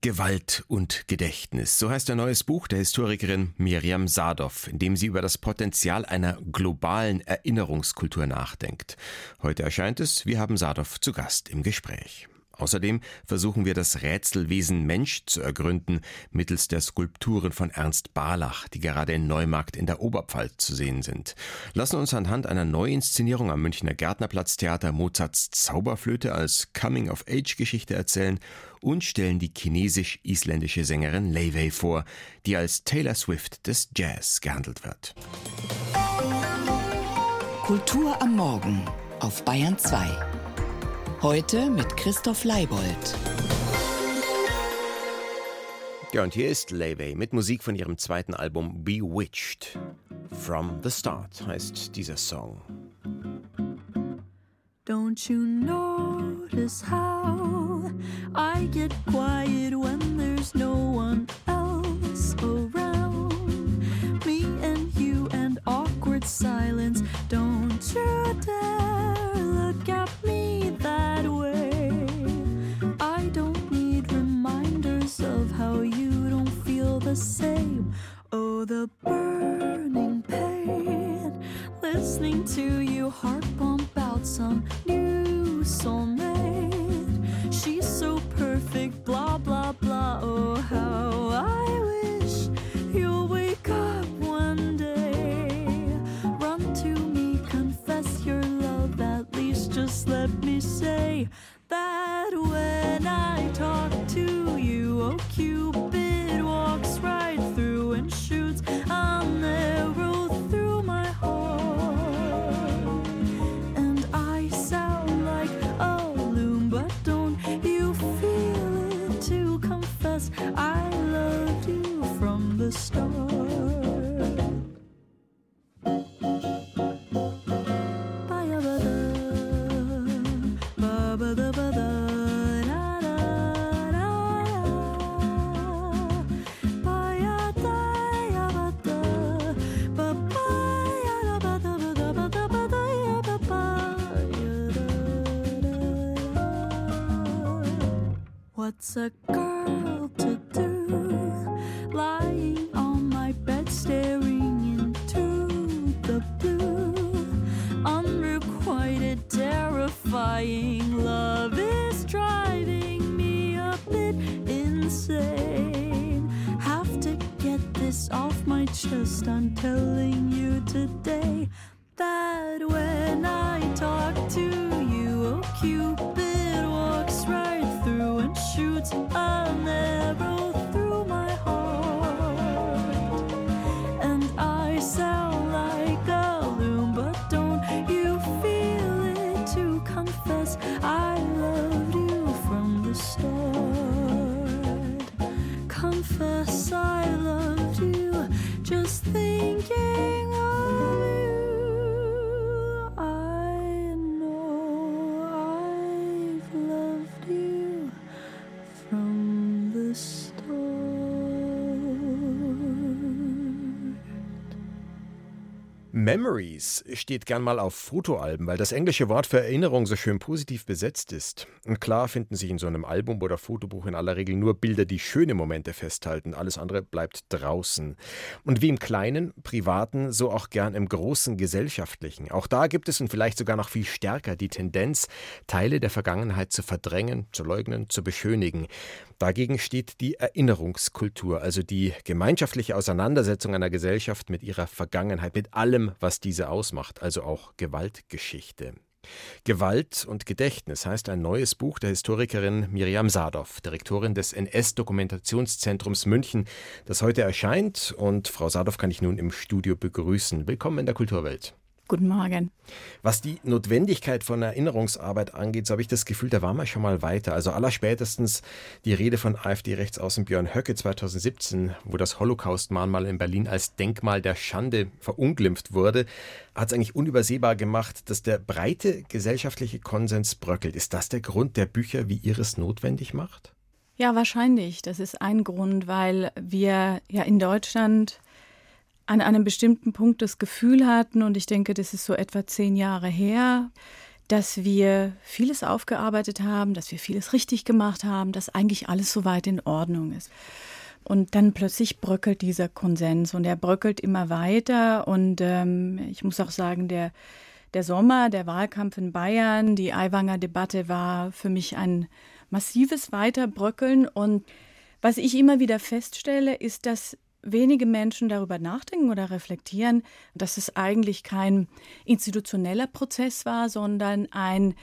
Gewalt und Gedächtnis. So heißt ein neues Buch der Historikerin Miriam Sadov, in dem sie über das Potenzial einer globalen Erinnerungskultur nachdenkt. Heute erscheint es, wir haben Sadov zu Gast im Gespräch. Außerdem versuchen wir das Rätselwesen Mensch zu ergründen mittels der Skulpturen von Ernst Barlach, die gerade in Neumarkt in der Oberpfalz zu sehen sind. Lassen uns anhand einer Neuinszenierung am Münchner Gärtnerplatztheater Mozarts Zauberflöte als Coming-of-Age-Geschichte erzählen und stellen die chinesisch-isländische Sängerin Lei Wei vor, die als Taylor Swift des Jazz gehandelt wird. Kultur am Morgen auf Bayern 2. Heute mit Christoph Leibold. Ja, und hier ist Levey mit Musik von ihrem zweiten Album Bewitched. From the Start heißt dieser Song. Don't you notice how I get quiet when there's no one else around? Me and you and awkward silence. Don't you dare same. Oh, the burning pain. Listening to you heart a girl to do? Lying on my bed, staring into the blue. Unrequited, terrifying love is driving me a bit insane. Have to get this off my chest. I'm telling you today that when I talk to you, oh Cupid walks right shoots an arrow through my heart. And I sound like a loon, but don't you feel it to confess I loved you from the start? Confess I loved you, just thinking Memories steht gern mal auf Fotoalben, weil das englische Wort für Erinnerung so schön positiv besetzt ist. Und klar finden sich in so einem Album oder Fotobuch in aller Regel nur Bilder, die schöne Momente festhalten. Alles andere bleibt draußen. Und wie im kleinen, privaten, so auch gern im großen, gesellschaftlichen. Auch da gibt es und vielleicht sogar noch viel stärker die Tendenz, Teile der Vergangenheit zu verdrängen, zu leugnen, zu beschönigen. Dagegen steht die Erinnerungskultur, also die gemeinschaftliche Auseinandersetzung einer Gesellschaft mit ihrer Vergangenheit, mit allem, was diese ausmacht, also auch Gewaltgeschichte. Gewalt und Gedächtnis heißt ein neues Buch der Historikerin Miriam Sadov, Direktorin des NS-Dokumentationszentrums München, das heute erscheint. Und Frau Sadov kann ich nun im Studio begrüßen. Willkommen in der Kulturwelt. Guten Morgen. Was die Notwendigkeit von Erinnerungsarbeit angeht, so habe ich das Gefühl, da waren wir schon mal weiter. Also allerspätestens die Rede von AfD-Rechtsaußen Björn Höcke 2017, wo das Holocaust-Mahnmal in Berlin als Denkmal der Schande verunglimpft wurde, hat es eigentlich unübersehbar gemacht, dass der breite gesellschaftliche Konsens bröckelt. Ist das der Grund, der Bücher wie Ihres notwendig macht? Ja, wahrscheinlich. Das ist ein Grund, weil wir ja in Deutschland an einem bestimmten Punkt das Gefühl hatten, und ich denke, das ist so etwa zehn Jahre her, dass wir vieles aufgearbeitet haben, dass wir vieles richtig gemacht haben, dass eigentlich alles soweit in Ordnung ist. Und dann plötzlich bröckelt dieser Konsens und er bröckelt immer weiter. Und ähm, ich muss auch sagen, der, der Sommer, der Wahlkampf in Bayern, die Aiwanger Debatte war für mich ein massives Weiterbröckeln. Und was ich immer wieder feststelle, ist, dass wenige Menschen darüber nachdenken oder reflektieren, dass es eigentlich kein institutioneller Prozess war, sondern ein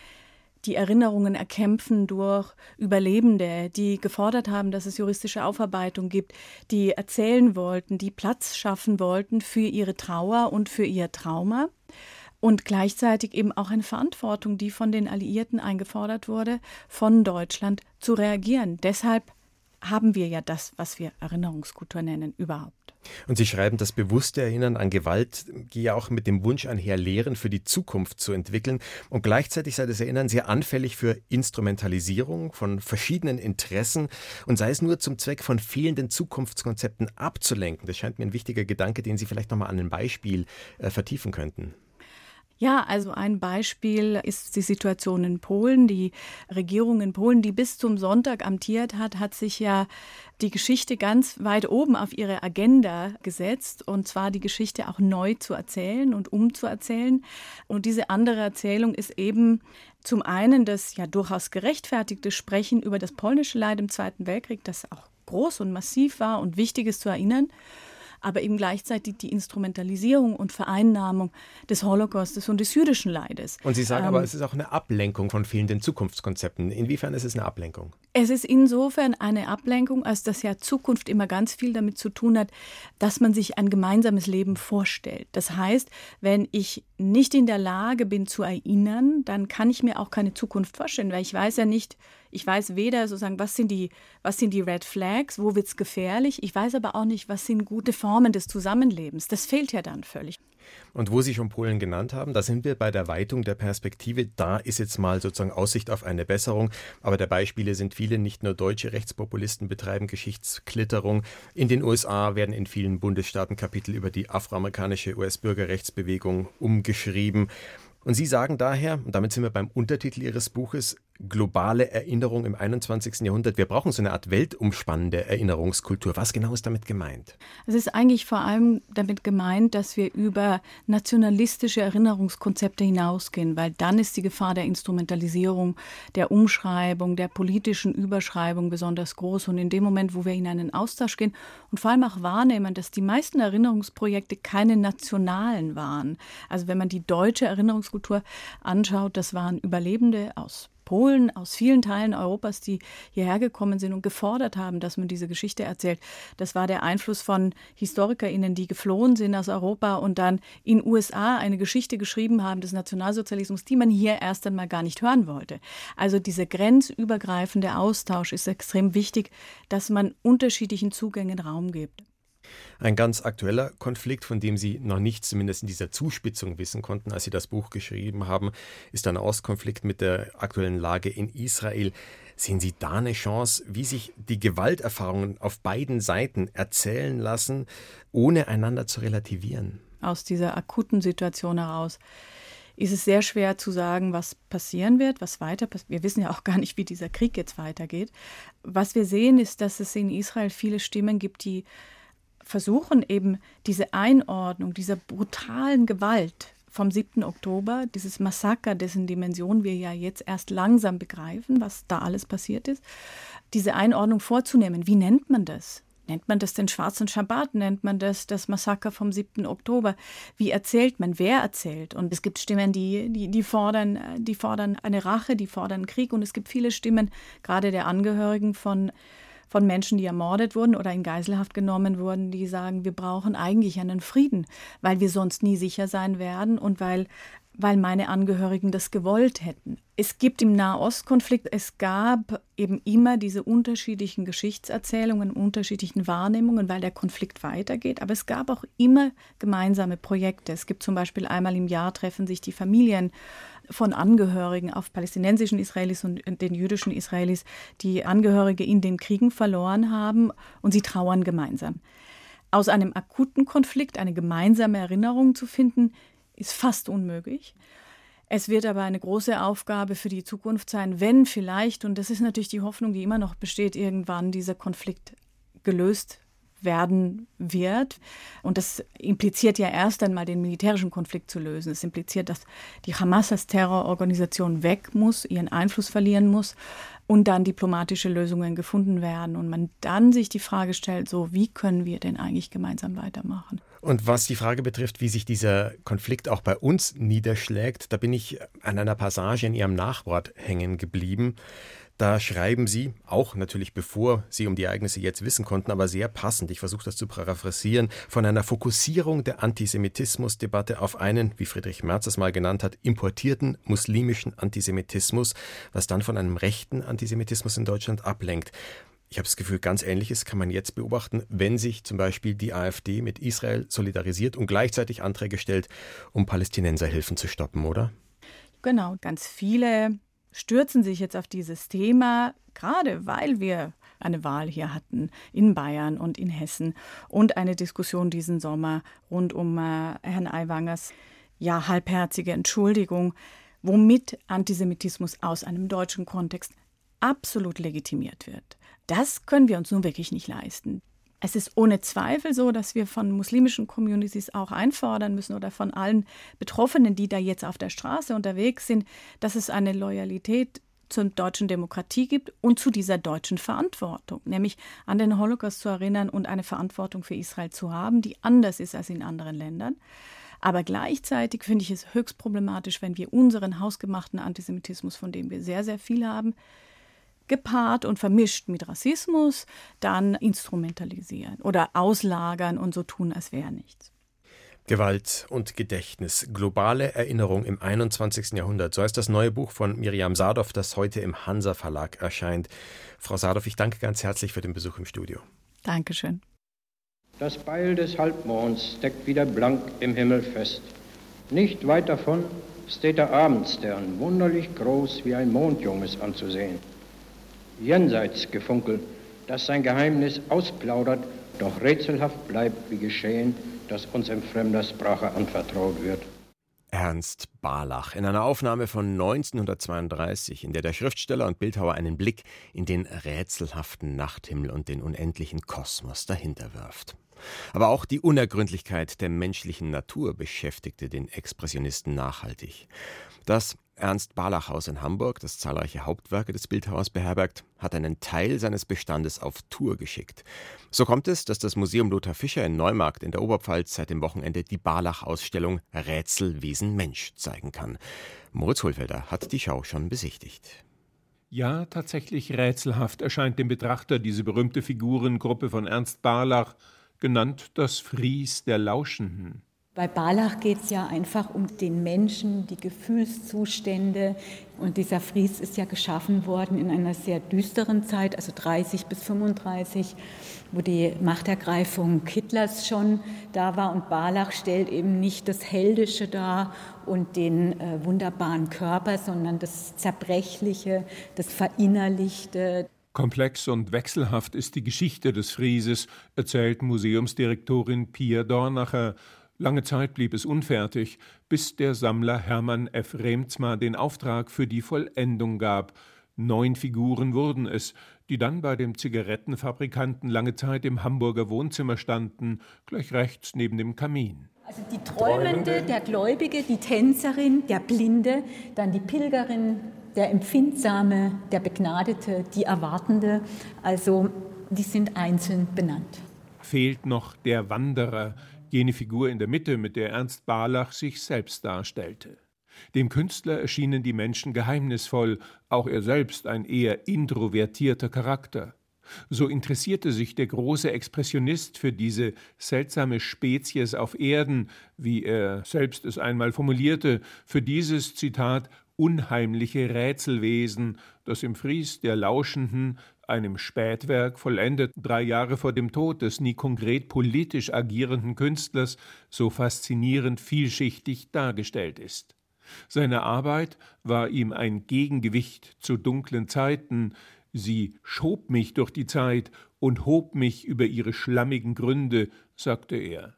die Erinnerungen erkämpfen durch Überlebende, die gefordert haben, dass es juristische Aufarbeitung gibt, die erzählen wollten, die Platz schaffen wollten für ihre Trauer und für ihr Trauma. Und gleichzeitig eben auch eine Verantwortung, die von den Alliierten eingefordert wurde, von Deutschland zu reagieren. Deshalb haben wir ja das, was wir Erinnerungskultur nennen, überhaupt. Und Sie schreiben, das bewusste Erinnern an Gewalt gehe auch mit dem Wunsch einher, Lehren für die Zukunft zu entwickeln. Und gleichzeitig sei das Erinnern sehr anfällig für Instrumentalisierung von verschiedenen Interessen und sei es nur zum Zweck von fehlenden Zukunftskonzepten abzulenken. Das scheint mir ein wichtiger Gedanke, den Sie vielleicht nochmal an einem Beispiel äh, vertiefen könnten. Ja, also ein Beispiel ist die Situation in Polen. Die Regierung in Polen, die bis zum Sonntag amtiert hat, hat sich ja die Geschichte ganz weit oben auf ihre Agenda gesetzt, und zwar die Geschichte auch neu zu erzählen und umzuerzählen. Und diese andere Erzählung ist eben zum einen das ja durchaus gerechtfertigte Sprechen über das polnische Leid im Zweiten Weltkrieg, das auch groß und massiv war und wichtig ist zu erinnern aber eben gleichzeitig die Instrumentalisierung und Vereinnahmung des Holocaustes und des jüdischen Leides. Und Sie sagen ähm, aber, es ist auch eine Ablenkung von fehlenden Zukunftskonzepten. Inwiefern ist es eine Ablenkung? Es ist insofern eine Ablenkung, als dass ja Zukunft immer ganz viel damit zu tun hat, dass man sich ein gemeinsames Leben vorstellt. Das heißt, wenn ich nicht in der Lage bin zu erinnern, dann kann ich mir auch keine Zukunft vorstellen, weil ich weiß ja nicht, ich weiß weder sozusagen, was sind die, was sind die Red Flags, wo wird es gefährlich. Ich weiß aber auch nicht, was sind gute Formen des Zusammenlebens. Das fehlt ja dann völlig. Und wo Sie schon Polen genannt haben, da sind wir bei der Weitung der Perspektive. Da ist jetzt mal sozusagen Aussicht auf eine Besserung. Aber der Beispiele sind viele. Nicht nur deutsche Rechtspopulisten betreiben Geschichtsklitterung. In den USA werden in vielen Bundesstaaten Kapitel über die afroamerikanische US-Bürgerrechtsbewegung umgeschrieben. Und Sie sagen daher, und damit sind wir beim Untertitel Ihres Buches, globale Erinnerung im 21. Jahrhundert. Wir brauchen so eine Art weltumspannende Erinnerungskultur. Was genau ist damit gemeint? Es ist eigentlich vor allem damit gemeint, dass wir über nationalistische Erinnerungskonzepte hinausgehen, weil dann ist die Gefahr der Instrumentalisierung, der Umschreibung, der politischen Überschreibung besonders groß. Und in dem Moment, wo wir in einen Austausch gehen und vor allem auch wahrnehmen, dass die meisten Erinnerungsprojekte keine nationalen waren. Also wenn man die deutsche Erinnerungskultur anschaut, das waren Überlebende aus Polen, aus vielen Teilen Europas, die hierher gekommen sind und gefordert haben, dass man diese Geschichte erzählt. Das war der Einfluss von HistorikerInnen, die geflohen sind aus Europa und dann in USA eine Geschichte geschrieben haben des Nationalsozialismus, die man hier erst einmal gar nicht hören wollte. Also dieser grenzübergreifende Austausch ist extrem wichtig, dass man unterschiedlichen Zugängen Raum gibt. Ein ganz aktueller Konflikt, von dem Sie noch nichts zumindest in dieser Zuspitzung wissen konnten, als Sie das Buch geschrieben haben, ist ein Ostkonflikt mit der aktuellen Lage in Israel. Sehen Sie da eine Chance, wie sich die Gewalterfahrungen auf beiden Seiten erzählen lassen, ohne einander zu relativieren? Aus dieser akuten Situation heraus ist es sehr schwer zu sagen, was passieren wird, was weiter passiert. Wir wissen ja auch gar nicht, wie dieser Krieg jetzt weitergeht. Was wir sehen, ist, dass es in Israel viele Stimmen gibt, die versuchen eben diese Einordnung dieser brutalen Gewalt vom 7. Oktober, dieses Massaker, dessen Dimension wir ja jetzt erst langsam begreifen, was da alles passiert ist, diese Einordnung vorzunehmen. Wie nennt man das? Nennt man das den schwarzen Schabbat? Nennt man das das Massaker vom 7. Oktober? Wie erzählt man? Wer erzählt? Und es gibt Stimmen, die, die, die, fordern, die fordern eine Rache, die fordern Krieg. Und es gibt viele Stimmen, gerade der Angehörigen von von Menschen, die ermordet wurden oder in Geiselhaft genommen wurden, die sagen, wir brauchen eigentlich einen Frieden, weil wir sonst nie sicher sein werden und weil weil meine Angehörigen das gewollt hätten. Es gibt im Nahostkonflikt, es gab eben immer diese unterschiedlichen Geschichtserzählungen, unterschiedlichen Wahrnehmungen, weil der Konflikt weitergeht. Aber es gab auch immer gemeinsame Projekte. Es gibt zum Beispiel einmal im Jahr treffen sich die Familien von Angehörigen auf palästinensischen Israelis und den jüdischen Israelis, die Angehörige in den Kriegen verloren haben und sie trauern gemeinsam. Aus einem akuten Konflikt eine gemeinsame Erinnerung zu finden, ist fast unmöglich. Es wird aber eine große Aufgabe für die Zukunft sein, wenn vielleicht, und das ist natürlich die Hoffnung, die immer noch besteht, irgendwann dieser Konflikt gelöst werden wird. Und das impliziert ja erst einmal den militärischen Konflikt zu lösen. Es impliziert, dass die Hamas als Terrororganisation weg muss, ihren Einfluss verlieren muss und dann diplomatische Lösungen gefunden werden und man dann sich die Frage stellt, so wie können wir denn eigentlich gemeinsam weitermachen? Und was die Frage betrifft, wie sich dieser Konflikt auch bei uns niederschlägt, da bin ich an einer Passage in Ihrem Nachwort hängen geblieben. Da schreiben Sie, auch natürlich bevor Sie um die Ereignisse jetzt wissen konnten, aber sehr passend, ich versuche das zu paraphrasieren, von einer Fokussierung der Antisemitismusdebatte auf einen, wie Friedrich Merz es mal genannt hat, importierten muslimischen Antisemitismus, was dann von einem rechten Antisemitismus in Deutschland ablenkt. Ich habe das Gefühl, ganz Ähnliches kann man jetzt beobachten, wenn sich zum Beispiel die AfD mit Israel solidarisiert und gleichzeitig Anträge stellt, um Palästinenserhilfen zu stoppen, oder? Genau, ganz viele stürzen sich jetzt auf dieses Thema, gerade weil wir eine Wahl hier hatten in Bayern und in Hessen und eine Diskussion diesen Sommer rund um äh, Herrn Aiwangers ja halbherzige Entschuldigung, womit Antisemitismus aus einem deutschen Kontext absolut legitimiert wird. Das können wir uns nun wirklich nicht leisten. Es ist ohne Zweifel so, dass wir von muslimischen Communities auch einfordern müssen oder von allen Betroffenen, die da jetzt auf der Straße unterwegs sind, dass es eine Loyalität zur deutschen Demokratie gibt und zu dieser deutschen Verantwortung, nämlich an den Holocaust zu erinnern und eine Verantwortung für Israel zu haben, die anders ist als in anderen Ländern. Aber gleichzeitig finde ich es höchst problematisch, wenn wir unseren hausgemachten Antisemitismus, von dem wir sehr, sehr viel haben, gepaart und vermischt mit Rassismus dann instrumentalisieren oder auslagern und so tun, als wäre nichts. Gewalt und Gedächtnis. Globale Erinnerung im 21. Jahrhundert. So heißt das neue Buch von Miriam Sadov, das heute im Hansa Verlag erscheint. Frau Sadov, ich danke ganz herzlich für den Besuch im Studio. Dankeschön. Das Beil des Halbmonds steckt wieder blank im Himmel fest. Nicht weit davon steht der Abendstern, wunderlich groß wie ein Mondjunges anzusehen jenseits gefunkelt, das sein Geheimnis ausplaudert, doch rätselhaft bleibt, wie geschehen, dass uns in fremder Sprache anvertraut wird. Ernst Barlach in einer Aufnahme von 1932, in der der Schriftsteller und Bildhauer einen Blick in den rätselhaften Nachthimmel und den unendlichen Kosmos dahinter wirft. Aber auch die Unergründlichkeit der menschlichen Natur beschäftigte den Expressionisten nachhaltig. Das Ernst-Barlach-Haus in Hamburg, das zahlreiche Hauptwerke des Bildhauers beherbergt, hat einen Teil seines Bestandes auf Tour geschickt. So kommt es, dass das Museum Lothar Fischer in Neumarkt in der Oberpfalz seit dem Wochenende die Barlach-Ausstellung Rätsel, Wesen, Mensch zeigen kann. Moritz Hohlfelder hat die Schau schon besichtigt. Ja, tatsächlich rätselhaft erscheint dem Betrachter diese berühmte Figurengruppe von Ernst Barlach, genannt das Fries der Lauschenden. Bei Barlach geht es ja einfach um den Menschen, die Gefühlszustände. Und dieser Fries ist ja geschaffen worden in einer sehr düsteren Zeit, also 30 bis 35, wo die Machtergreifung Hitlers schon da war. Und Barlach stellt eben nicht das Heldische dar und den äh, wunderbaren Körper, sondern das Zerbrechliche, das Verinnerlichte. Komplex und wechselhaft ist die Geschichte des Frieses, erzählt Museumsdirektorin Pia Dornacher. Lange Zeit blieb es unfertig, bis der Sammler Hermann F. Remzma den Auftrag für die Vollendung gab. Neun Figuren wurden es, die dann bei dem Zigarettenfabrikanten lange Zeit im Hamburger Wohnzimmer standen, gleich rechts neben dem Kamin. Also die Träumende, der Gläubige, die Tänzerin, der Blinde, dann die Pilgerin, der Empfindsame, der Begnadete, die Erwartende. Also die sind einzeln benannt. Fehlt noch der Wanderer, jene Figur in der Mitte, mit der Ernst Barlach sich selbst darstellte. Dem Künstler erschienen die Menschen geheimnisvoll, auch er selbst ein eher introvertierter Charakter. So interessierte sich der große Expressionist für diese seltsame Spezies auf Erden, wie er selbst es einmal formulierte, für dieses Zitat unheimliche Rätselwesen, das im Fries der Lauschenden einem Spätwerk, vollendet drei Jahre vor dem Tod des nie konkret politisch agierenden Künstlers, so faszinierend vielschichtig dargestellt ist. Seine Arbeit war ihm ein Gegengewicht zu dunklen Zeiten, sie schob mich durch die Zeit und hob mich über ihre schlammigen Gründe, sagte er.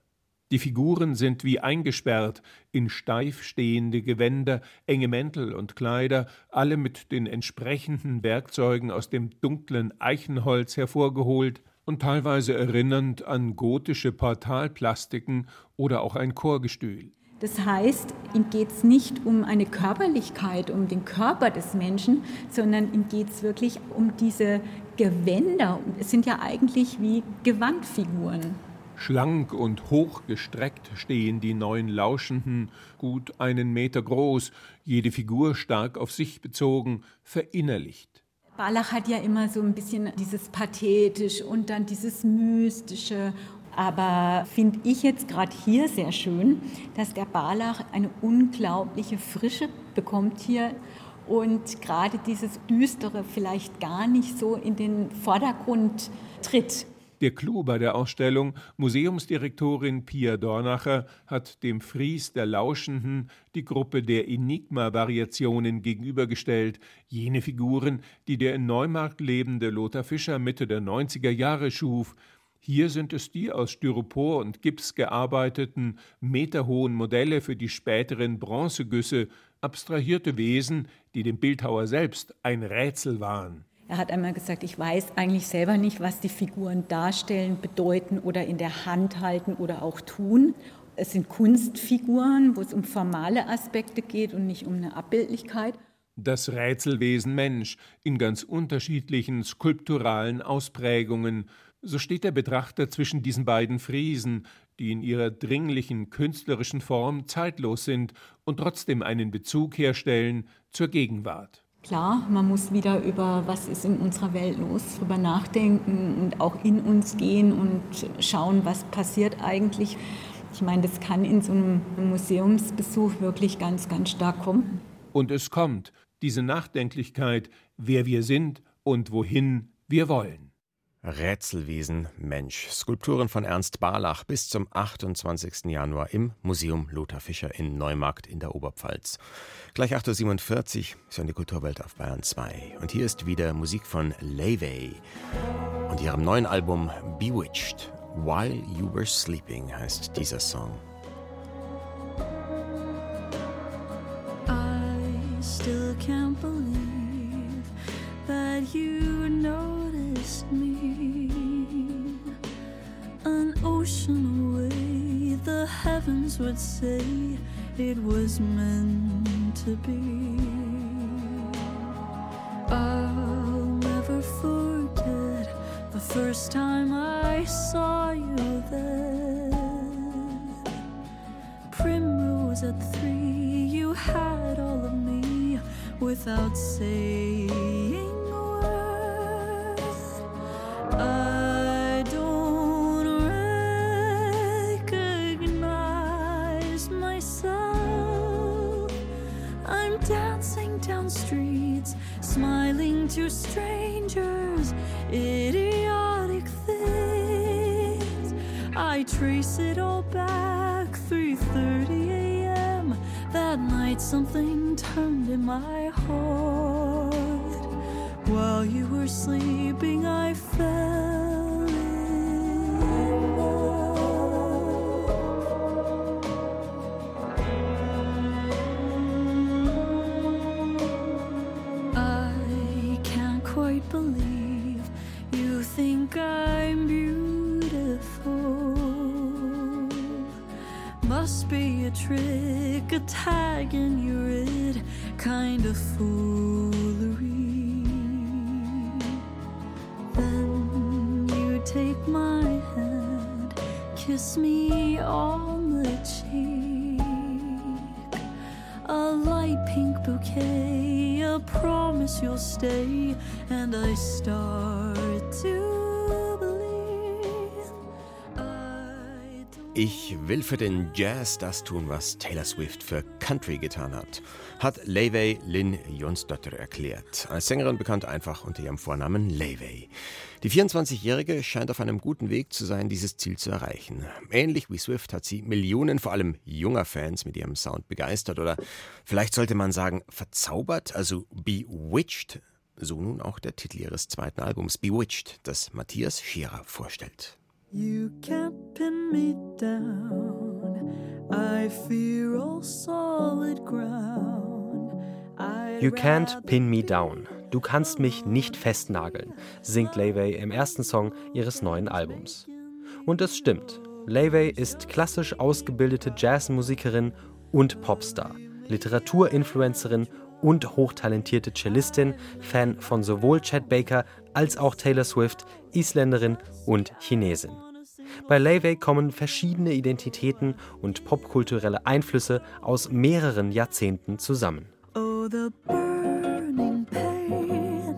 Die Figuren sind wie eingesperrt in steif stehende Gewänder, enge Mäntel und Kleider, alle mit den entsprechenden Werkzeugen aus dem dunklen Eichenholz hervorgeholt und teilweise erinnernd an gotische Portalplastiken oder auch ein Chorgestühl. Das heißt, ihm geht es nicht um eine Körperlichkeit, um den Körper des Menschen, sondern ihm geht es wirklich um diese Gewänder. Es sind ja eigentlich wie Gewandfiguren. Schlank und hochgestreckt stehen die neun Lauschenden, gut einen Meter groß, jede Figur stark auf sich bezogen, verinnerlicht. Barlach hat ja immer so ein bisschen dieses pathetisch und dann dieses mystische. Aber finde ich jetzt gerade hier sehr schön, dass der Barlach eine unglaubliche Frische bekommt hier und gerade dieses Düstere vielleicht gar nicht so in den Vordergrund tritt. Der Clou bei der Ausstellung, Museumsdirektorin Pia Dornacher hat dem Fries der Lauschenden die Gruppe der Enigma-Variationen gegenübergestellt, jene Figuren, die der in Neumarkt lebende Lothar Fischer Mitte der 90er Jahre schuf. Hier sind es die aus Styropor und Gips gearbeiteten, meterhohen Modelle für die späteren Bronzegüsse, abstrahierte Wesen, die dem Bildhauer selbst ein Rätsel waren. Er hat einmal gesagt, ich weiß eigentlich selber nicht, was die Figuren darstellen, bedeuten oder in der Hand halten oder auch tun. Es sind Kunstfiguren, wo es um formale Aspekte geht und nicht um eine Abbildlichkeit. Das Rätselwesen Mensch in ganz unterschiedlichen skulpturalen Ausprägungen. So steht der Betrachter zwischen diesen beiden Friesen, die in ihrer dringlichen künstlerischen Form zeitlos sind und trotzdem einen Bezug herstellen zur Gegenwart. Klar, man muss wieder über was ist in unserer Welt los, drüber nachdenken und auch in uns gehen und schauen, was passiert eigentlich. Ich meine, das kann in so einem Museumsbesuch wirklich ganz, ganz stark kommen. Und es kommt, diese Nachdenklichkeit, wer wir sind und wohin wir wollen. Rätselwesen Mensch. Skulpturen von Ernst Barlach bis zum 28. Januar im Museum Lothar Fischer in Neumarkt in der Oberpfalz. Gleich 8.47 Uhr ist eine Kulturwelt auf Bayern 2. Und hier ist wieder Musik von Levey und ihrem neuen Album Bewitched. While You Were Sleeping heißt dieser Song. Heavens would say it was meant to be. I'll never forget the first time I saw you there. Primrose at three, you had all of me without saying a word. I streets, smiling to strangers, idiotic things. I trace it all back 3:30 a.m. That night something turned in my heart. While you were sleeping, I fell I'm beautiful. Must be a trick, a tag in your it kind of foolery. Then you take my hand, kiss me on the cheek. A light pink bouquet, a promise you'll stay, and I start to Ich will für den Jazz das tun, was Taylor Swift für Country getan hat, hat Leivey Lynn Jonsdottir erklärt. Als Sängerin bekannt einfach unter ihrem Vornamen Leivey. Die 24-Jährige scheint auf einem guten Weg zu sein, dieses Ziel zu erreichen. Ähnlich wie Swift hat sie Millionen, vor allem junger Fans mit ihrem Sound begeistert oder vielleicht sollte man sagen verzaubert, also bewitched. So nun auch der Titel ihres zweiten Albums Bewitched, das Matthias Scherer vorstellt. You can't pin me down. I fear all solid ground. I'd You can't pin me down. Du kannst mich nicht festnageln, singt Layway im ersten Song ihres neuen Albums. Und es stimmt. Layway ist klassisch ausgebildete Jazzmusikerin und Popstar, Literaturinfluencerin und hochtalentierte Cellistin, Fan von sowohl Chad Baker als auch Taylor Swift, Isländerin und Chinesin. Bei Layway kommen verschiedene Identitäten und popkulturelle Einflüsse aus mehreren Jahrzehnten zusammen. Oh, the burning pain.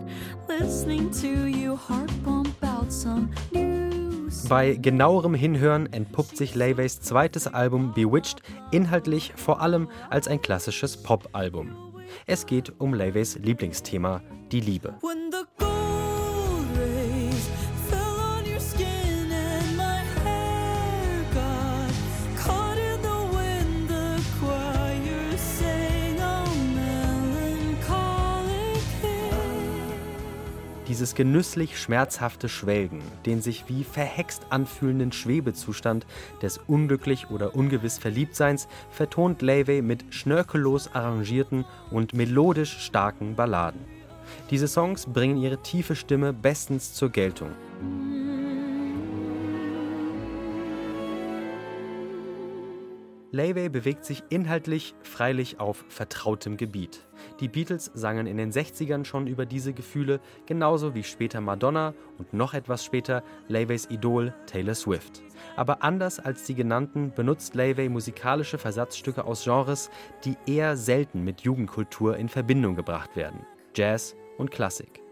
Listening to you heart pump out some news. Bei genauerem Hinhören entpuppt sich Layways zweites Album Bewitched inhaltlich vor allem als ein klassisches Pop-Album. Es geht um Layways Lieblingsthema, die Liebe. Dieses genüsslich schmerzhafte Schwelgen, den sich wie verhext anfühlenden Schwebezustand des unglücklich oder ungewiss Verliebtseins, vertont Layway mit schnörkellos arrangierten und melodisch starken Balladen. Diese Songs bringen ihre tiefe Stimme bestens zur Geltung. Layway bewegt sich inhaltlich freilich auf vertrautem Gebiet. Die Beatles sangen in den 60ern schon über diese Gefühle, genauso wie später Madonna und noch etwas später Layways Idol Taylor Swift. Aber anders als die genannten benutzt Layway musikalische Versatzstücke aus Genres, die eher selten mit Jugendkultur in Verbindung gebracht werden: Jazz und Klassik.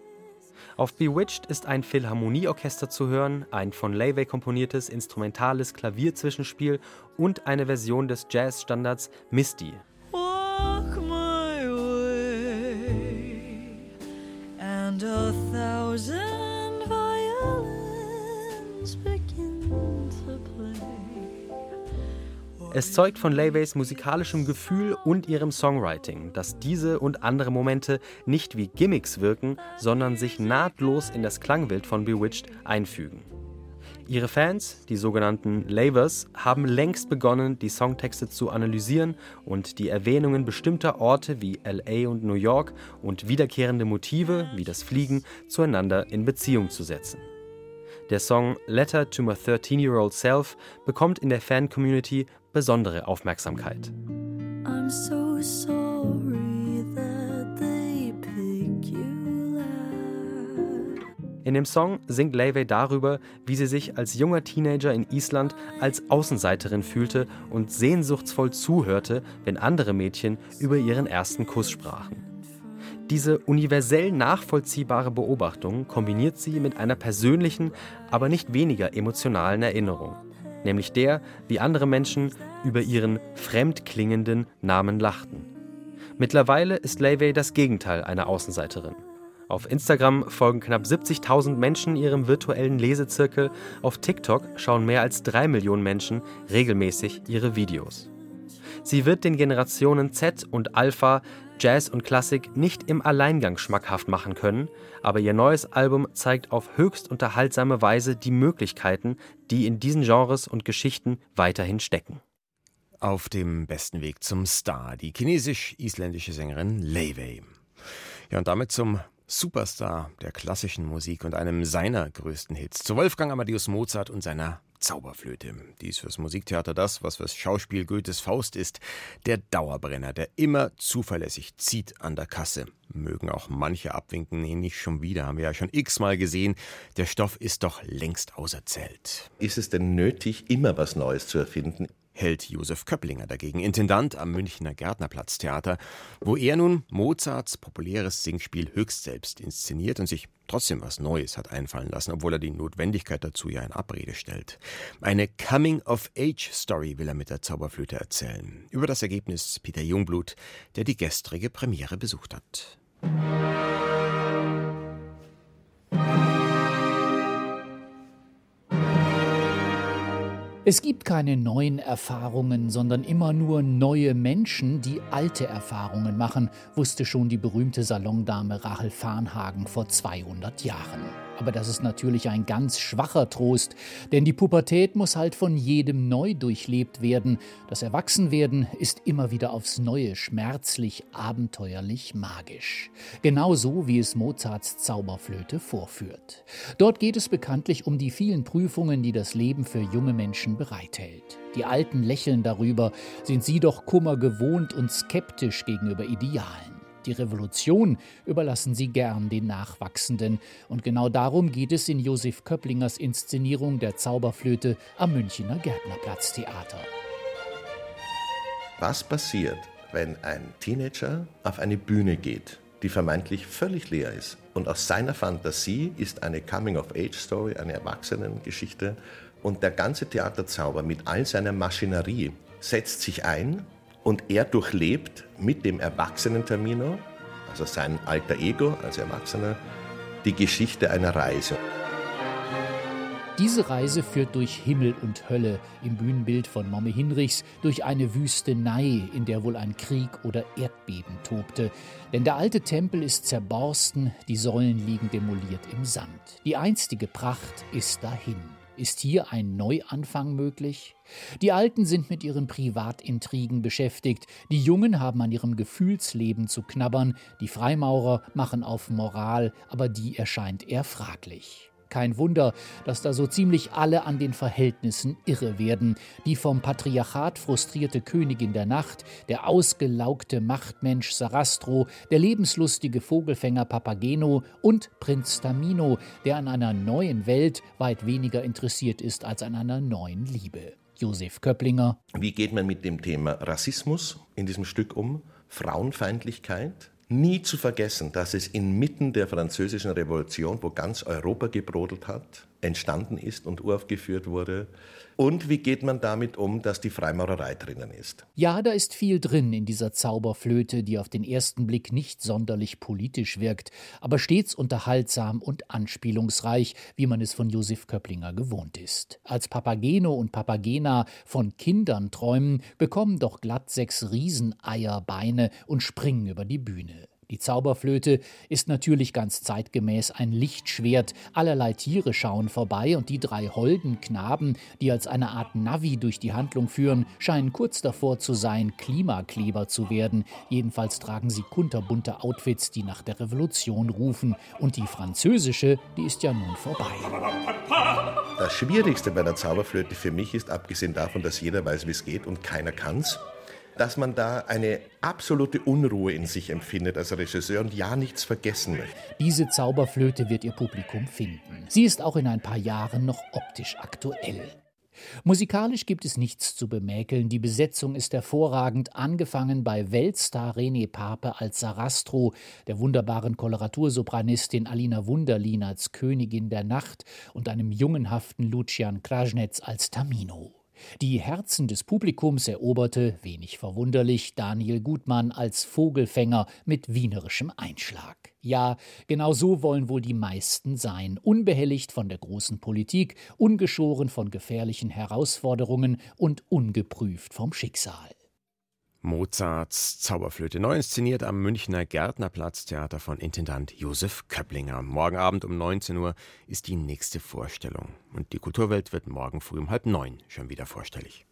Auf Bewitched ist ein Philharmonieorchester zu hören, ein von Layway komponiertes instrumentales Klavierzwischenspiel und eine Version des Jazzstandards Misty. Walk my way, and a thousand violins begin. Es zeugt von Layways musikalischem Gefühl und ihrem Songwriting, dass diese und andere Momente nicht wie Gimmicks wirken, sondern sich nahtlos in das Klangbild von Bewitched einfügen. Ihre Fans, die sogenannten Lavers, haben längst begonnen, die Songtexte zu analysieren und die Erwähnungen bestimmter Orte wie LA und New York und wiederkehrende Motive wie das Fliegen zueinander in Beziehung zu setzen. Der Song Letter to My 13-Year-Old Self bekommt in der Fan-Community besondere Aufmerksamkeit. I'm so sorry that they picked you. In dem Song singt Layway darüber, wie sie sich als junger Teenager in Island als Außenseiterin fühlte und sehnsuchtsvoll zuhörte, wenn andere Mädchen über ihren ersten Kuss sprachen. Diese universell nachvollziehbare Beobachtung kombiniert sie mit einer persönlichen, aber nicht weniger emotionalen Erinnerung, nämlich der, wie andere Menschen über ihren fremdklingenden Namen lachten. Mittlerweile ist Layway das Gegenteil einer Außenseiterin. Auf Instagram folgen knapp 70.000 Menschen ihrem virtuellen Lesezirkel, auf TikTok schauen mehr als drei Millionen Menschen regelmäßig ihre Videos. Sie wird den Generationen Z und Alpha Jazz und Klassik nicht im Alleingang schmackhaft machen können, aber ihr neues Album zeigt auf höchst unterhaltsame Weise die Möglichkeiten, die in diesen Genres und Geschichten weiterhin stecken. Auf dem besten Weg zum Star, die chinesisch-isländische Sängerin Layway. Ja, und damit zum Superstar der klassischen Musik und einem seiner größten Hits, zu Wolfgang Amadeus Mozart und seiner Zauberflöte. Die ist fürs Musiktheater das, was fürs Schauspiel Goethes Faust ist. Der Dauerbrenner, der immer zuverlässig zieht an der Kasse. Mögen auch manche abwinken, nee, nicht schon wieder, haben wir ja schon x-mal gesehen. Der Stoff ist doch längst auserzählt. Ist es denn nötig, immer was Neues zu erfinden? Hält Josef Köpplinger dagegen, Intendant am Münchner Gärtnerplatztheater, wo er nun Mozarts populäres Singspiel höchst selbst inszeniert und sich trotzdem was Neues hat einfallen lassen, obwohl er die Notwendigkeit dazu ja in Abrede stellt. Eine Coming-of-Age-Story will er mit der Zauberflöte erzählen. Über das Ergebnis Peter Jungblut, der die gestrige Premiere besucht hat. Es gibt keine neuen Erfahrungen, sondern immer nur neue Menschen, die alte Erfahrungen machen, wusste schon die berühmte Salondame Rachel Farnhagen vor 200 Jahren. Aber das ist natürlich ein ganz schwacher Trost, denn die Pubertät muss halt von jedem neu durchlebt werden. Das Erwachsenwerden ist immer wieder aufs Neue schmerzlich, abenteuerlich, magisch. Genauso wie es Mozarts Zauberflöte vorführt. Dort geht es bekanntlich um die vielen Prüfungen, die das Leben für junge Menschen bereithält. Die Alten lächeln darüber, sind sie doch Kummer gewohnt und skeptisch gegenüber Idealen. Die Revolution überlassen sie gern den Nachwachsenden. Und genau darum geht es in Josef Köpplingers Inszenierung der Zauberflöte am Münchner Gärtnerplatztheater. Was passiert, wenn ein Teenager auf eine Bühne geht, die vermeintlich völlig leer ist? Und aus seiner Fantasie ist eine Coming-of-Age-Story, eine Erwachsenengeschichte. Und der ganze Theaterzauber mit all seiner Maschinerie setzt sich ein und er durchlebt mit dem erwachsenen Termino, also sein alter Ego als Erwachsener, die Geschichte einer Reise. Diese Reise führt durch Himmel und Hölle im Bühnenbild von Momme Hinrichs durch eine Wüstenei, in der wohl ein Krieg oder Erdbeben tobte. Denn der alte Tempel ist zerborsten, die Säulen liegen demoliert im Sand. Die einstige Pracht ist dahin. Ist hier ein Neuanfang möglich? Die Alten sind mit ihren Privatintrigen beschäftigt, die Jungen haben an ihrem Gefühlsleben zu knabbern, die Freimaurer machen auf Moral, aber die erscheint eher fraglich. Kein Wunder, dass da so ziemlich alle an den Verhältnissen irre werden. Die vom Patriarchat frustrierte Königin der Nacht, der ausgelaugte Machtmensch Sarastro, der lebenslustige Vogelfänger Papageno und Prinz Tamino, der an einer neuen Welt weit weniger interessiert ist als an einer neuen Liebe. Josef Köpplinger. Wie geht man mit dem Thema Rassismus in diesem Stück um? Frauenfeindlichkeit? Nie zu vergessen, dass es inmitten der französischen Revolution, wo ganz Europa gebrodelt hat, entstanden ist und uraufgeführt wurde. Und wie geht man damit um, dass die Freimaurerei drinnen ist? Ja, da ist viel drin in dieser Zauberflöte, die auf den ersten Blick nicht sonderlich politisch wirkt, aber stets unterhaltsam und anspielungsreich, wie man es von Josef Köpplinger gewohnt ist. Als Papageno und Papagena von Kindern träumen, bekommen doch glatt sechs Rieseneierbeine und springen über die Bühne. Die Zauberflöte ist natürlich ganz zeitgemäß ein Lichtschwert, allerlei Tiere schauen vorbei und die drei holden Knaben, die als eine Art Navi durch die Handlung führen, scheinen kurz davor zu sein, Klimakleber zu werden. Jedenfalls tragen sie kunterbunte Outfits, die nach der Revolution rufen. Und die französische, die ist ja nun vorbei. Das Schwierigste bei der Zauberflöte für mich ist, abgesehen davon, dass jeder weiß, wie es geht und keiner kann's, dass man da eine absolute Unruhe in sich empfindet als Regisseur und ja nichts vergessen möchte. Diese Zauberflöte wird ihr Publikum finden. Sie ist auch in ein paar Jahren noch optisch aktuell. Musikalisch gibt es nichts zu bemäkeln. Die Besetzung ist hervorragend, angefangen bei Weltstar René Pape als Sarastro, der wunderbaren Koloratursopranistin Alina Wunderlin als Königin der Nacht und einem jungenhaften Lucian Krasnetz als Tamino. Die Herzen des Publikums eroberte, wenig verwunderlich, Daniel Gutmann als Vogelfänger mit wienerischem Einschlag. Ja, genau so wollen wohl die meisten sein, unbehelligt von der großen Politik, ungeschoren von gefährlichen Herausforderungen und ungeprüft vom Schicksal. Mozarts Zauberflöte, neu inszeniert am Münchner Gärtnerplatztheater von Intendant Josef Köpplinger. Morgen Abend um 19 Uhr ist die nächste Vorstellung. Und die Kulturwelt wird morgen früh um halb neun schon wieder vorstellig.